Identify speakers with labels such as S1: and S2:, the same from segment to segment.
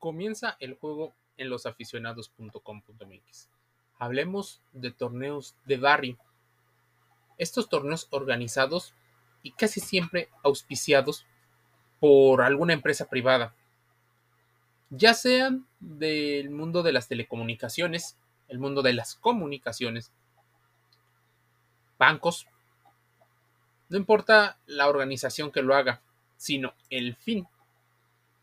S1: Comienza el juego en losaficionados.com.mx. Hablemos de torneos de barrio. Estos torneos organizados y casi siempre auspiciados por alguna empresa privada, ya sean del mundo de las telecomunicaciones, el mundo de las comunicaciones, bancos, no importa la organización que lo haga, sino el fin,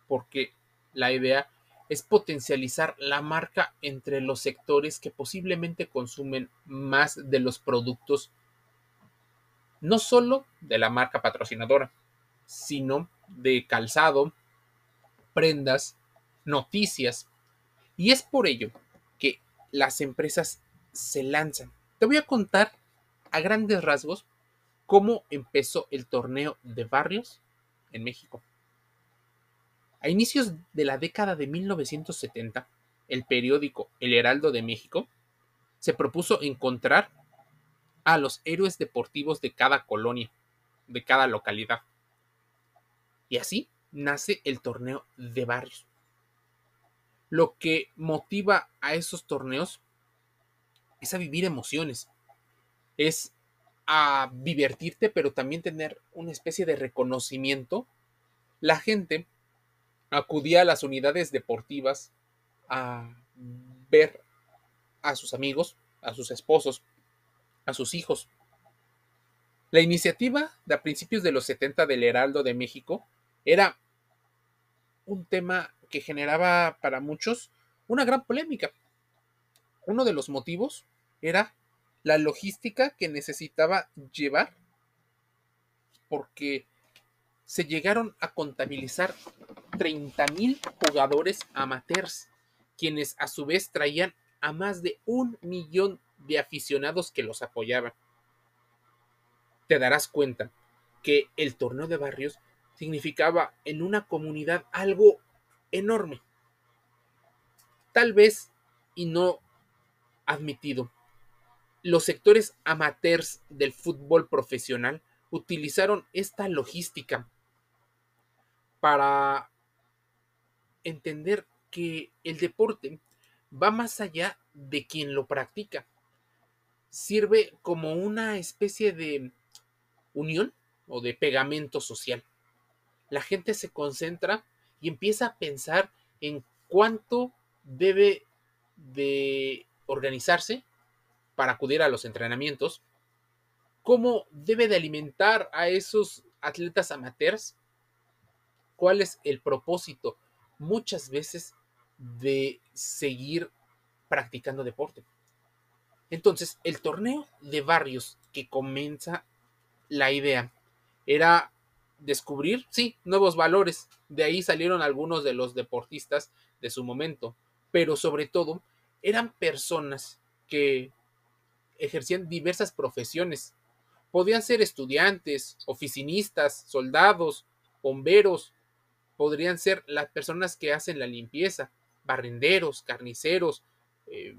S1: porque la idea es potencializar la marca entre los sectores que posiblemente consumen más de los productos, no solo de la marca patrocinadora, sino de calzado, prendas, noticias. Y es por ello que las empresas se lanzan. Te voy a contar a grandes rasgos cómo empezó el torneo de barrios en México. A inicios de la década de 1970, el periódico El Heraldo de México se propuso encontrar a los héroes deportivos de cada colonia, de cada localidad. Y así nace el torneo de barrios. Lo que motiva a esos torneos es a vivir emociones, es a divertirte, pero también tener una especie de reconocimiento. La gente acudía a las unidades deportivas a ver a sus amigos, a sus esposos, a sus hijos. La iniciativa de a principios de los 70 del Heraldo de México era un tema que generaba para muchos una gran polémica. Uno de los motivos era la logística que necesitaba llevar porque se llegaron a contabilizar 30.000 jugadores amateurs, quienes a su vez traían a más de un millón de aficionados que los apoyaban. Te darás cuenta que el torneo de barrios significaba en una comunidad algo enorme. Tal vez y no admitido. Los sectores amateurs del fútbol profesional utilizaron esta logística para entender que el deporte va más allá de quien lo practica. Sirve como una especie de unión o de pegamento social. La gente se concentra y empieza a pensar en cuánto debe de organizarse para acudir a los entrenamientos, cómo debe de alimentar a esos atletas amateurs, cuál es el propósito muchas veces de seguir practicando deporte. Entonces, el torneo de barrios que comienza la idea era descubrir, sí, nuevos valores. De ahí salieron algunos de los deportistas de su momento, pero sobre todo eran personas que ejercían diversas profesiones. Podían ser estudiantes, oficinistas, soldados, bomberos, podrían ser las personas que hacen la limpieza, barrenderos, carniceros, eh,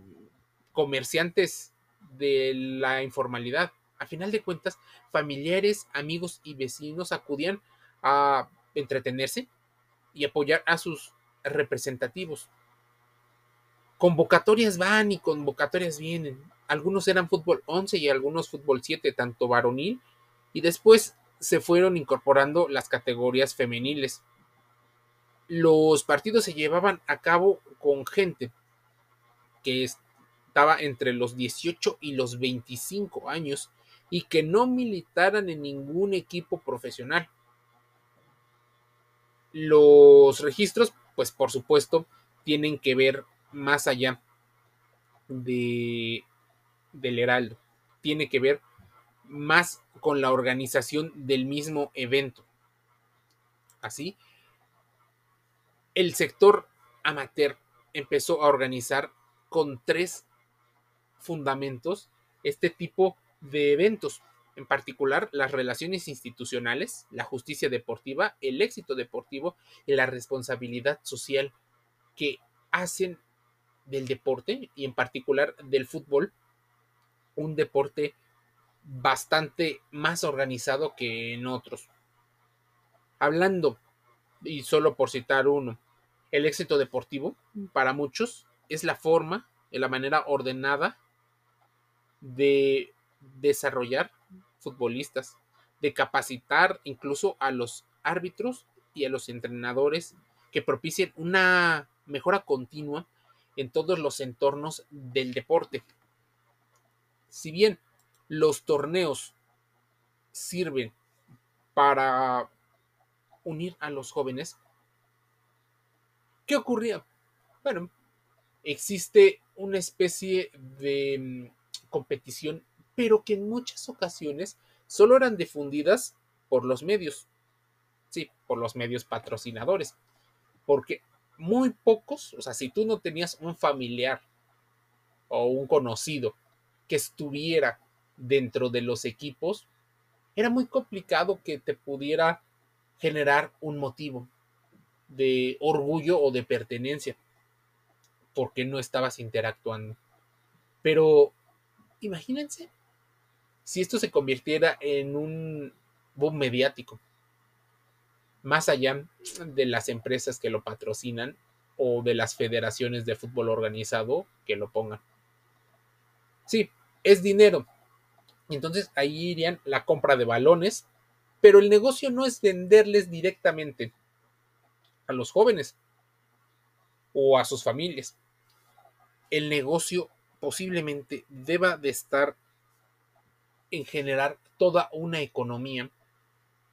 S1: comerciantes de la informalidad. A final de cuentas, familiares, amigos y vecinos acudían a entretenerse y apoyar a sus representativos. Convocatorias van y convocatorias vienen. Algunos eran fútbol 11 y algunos fútbol 7, tanto varonil, y después se fueron incorporando las categorías femeniles. Los partidos se llevaban a cabo con gente que estaba entre los 18 y los 25 años y que no militaran en ningún equipo profesional. Los registros, pues por supuesto, tienen que ver más allá de, del Heraldo. Tiene que ver más con la organización del mismo evento. Así, el sector amateur empezó a organizar con tres fundamentos este tipo de eventos, en particular las relaciones institucionales, la justicia deportiva, el éxito deportivo y la responsabilidad social que hacen del deporte y en particular del fútbol un deporte bastante más organizado que en otros. Hablando, y solo por citar uno, El éxito deportivo, para muchos, es la forma, la manera ordenada de desarrollar futbolistas, de capacitar incluso a los árbitros y a los entrenadores que propicien una mejora continua en todos los entornos del deporte. Si bien los torneos sirven para unir a los jóvenes, ¿qué ocurría? Bueno, existe una especie de mm, competición, pero que en muchas ocasiones solo eran difundidas por los medios, sí, por los medios patrocinadores, porque muy pocos, o sea, si tú no tenías un familiar o un conocido que estuviera dentro de los equipos, era muy complicado que te pudiera generar un motivo de orgullo o de pertenencia, porque no estabas interactuando. Pero imagínense si esto se convirtiera en un boom mediático más allá de las empresas que lo patrocinan o de las federaciones de fútbol organizado que lo pongan. Sí, es dinero. Entonces ahí irían la compra de balones, pero el negocio no es venderles directamente a los jóvenes o a sus familias. El negocio posiblemente deba de estar en generar toda una economía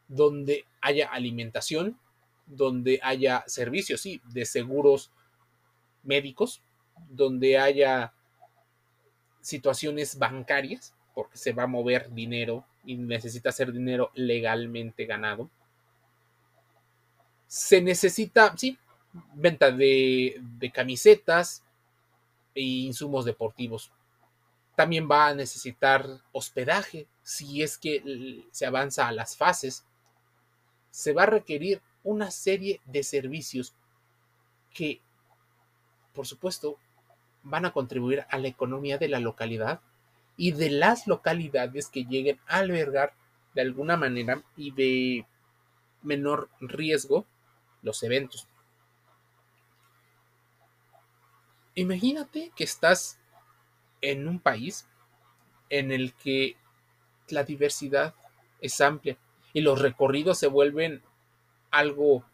S1: donde haya alimentación, donde haya servicios, sí, de seguros médicos, donde haya situaciones bancarias, porque se va a mover dinero y necesita ser dinero legalmente ganado. Se necesita, sí, venta de, de camisetas e insumos deportivos. También va a necesitar hospedaje si es que se avanza a las fases se va a requerir una serie de servicios que, por supuesto, van a contribuir a la economía de la localidad y de las localidades que lleguen a albergar de alguna manera y de menor riesgo los eventos. Imagínate que estás en un país en el que la diversidad es amplia y los recorridos se vuelven algo,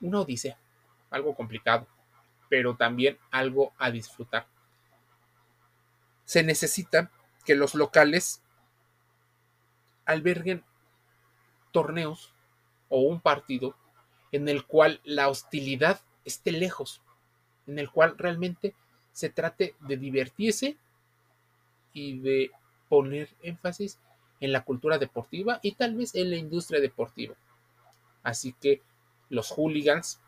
S1: una odisea, algo complicado, pero también algo a disfrutar. Se necesita que los locales alberguen torneos o un partido en el cual la hostilidad esté lejos, en el cual realmente se trate de divertirse y de poner énfasis en la cultura deportiva y tal vez en la industria deportiva. Así que los hooligans,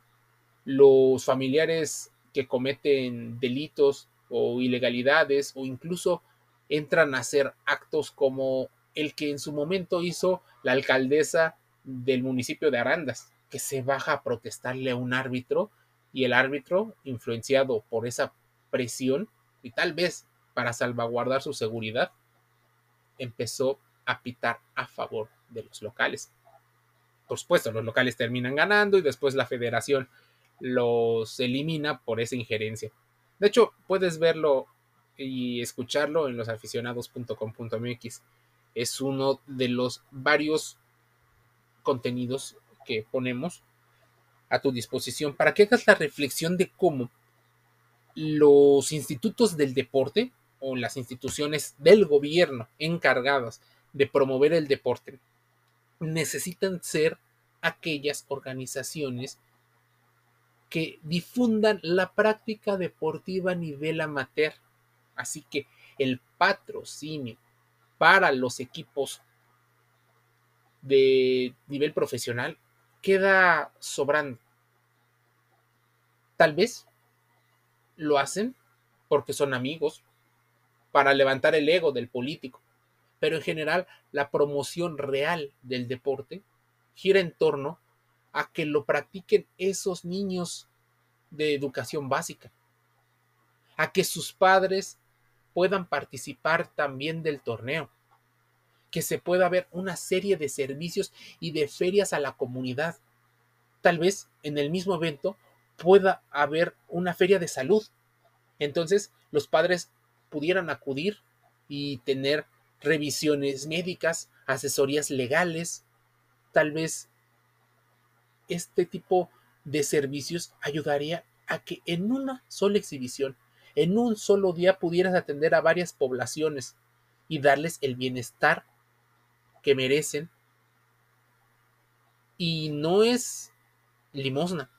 S1: los familiares que cometen delitos o ilegalidades o incluso entran a hacer actos como el que en su momento hizo la alcaldesa del municipio de Arandas, que se baja a protestarle a un árbitro y el árbitro, influenciado por esa presión y tal vez para salvaguardar su seguridad, empezó a pitar a favor de los locales. Por supuesto, los locales terminan ganando y después la federación los elimina por esa injerencia. De hecho, puedes verlo y escucharlo en losaficionados.com.mx. Es uno de los varios contenidos que ponemos a tu disposición para que hagas la reflexión de cómo los institutos del deporte o las instituciones del gobierno encargadas de promover el deporte, necesitan ser aquellas organizaciones que difundan la práctica deportiva a nivel amateur. Así que el patrocinio para los equipos de nivel profesional queda sobrando. Tal vez lo hacen porque son amigos, para levantar el ego del político, pero en general la promoción real del deporte gira en torno a que lo practiquen esos niños de educación básica, a que sus padres puedan participar también del torneo, que se pueda ver una serie de servicios y de ferias a la comunidad. Tal vez en el mismo evento pueda haber una feria de salud. Entonces los padres pudieran acudir y tener revisiones médicas, asesorías legales, tal vez este tipo de servicios ayudaría a que en una sola exhibición, en un solo día pudieras atender a varias poblaciones y darles el bienestar que merecen. Y no es limosna,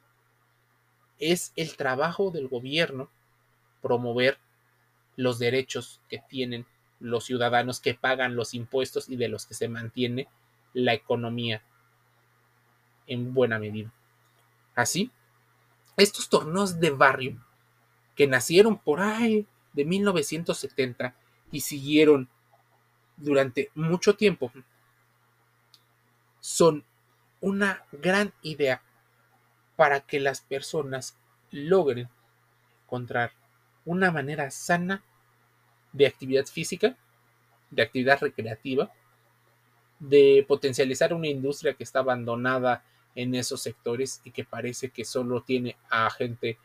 S1: es el trabajo del gobierno promover los derechos que tienen los ciudadanos que pagan los impuestos y de los que se mantiene la economía en buena medida. Así, estos torneos de barrio que nacieron por ahí de 1970 y siguieron durante mucho tiempo son una gran idea para que las personas logren encontrar una manera sana de actividad física, de actividad recreativa, de potencializar una industria que está abandonada en esos sectores y que parece que solo tiene a gente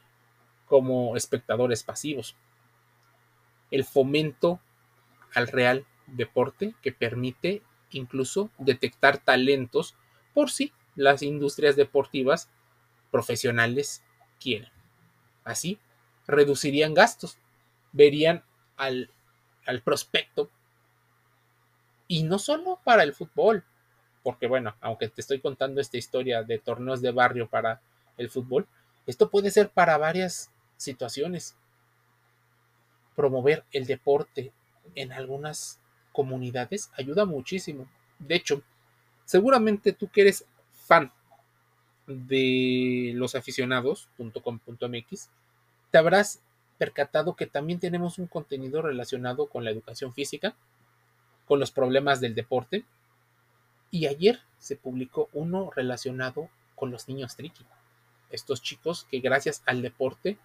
S1: como espectadores pasivos. El fomento al real deporte que permite incluso detectar talentos por si las industrias deportivas profesionales quieren. Así, reducirían gastos, verían al, al prospecto y no solo para el fútbol, porque bueno, aunque te estoy contando esta historia de torneos de barrio para el fútbol, esto puede ser para varias situaciones. Promover el deporte en algunas comunidades ayuda muchísimo. De hecho, seguramente tú que eres fan de los aficionados.com.mx, te habrás percatado que también tenemos un contenido relacionado con la educación física, con los problemas del deporte, y ayer se publicó uno relacionado con los niños triqui. Estos chicos que gracias al deporte,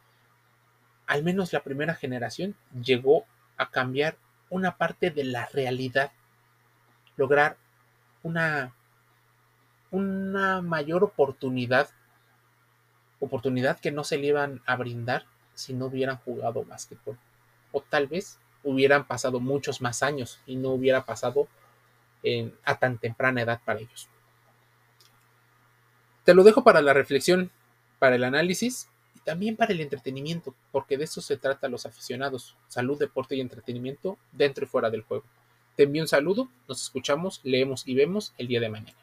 S1: al menos la primera generación, llegó a cambiar una parte de la realidad, lograr una, una mayor oportunidad, oportunidad que no se le iban a brindar si no hubieran jugado básquetbol. O tal vez hubieran pasado muchos más años y no hubiera pasado a tan temprana edad para ellos. Te lo dejo para la reflexión, para el análisis también para el entretenimiento, porque de eso se trata los aficionados, salud, deporte y entretenimiento dentro y fuera del juego. Te envío un saludo, nos escuchamos, leemos y vemos el día de mañana.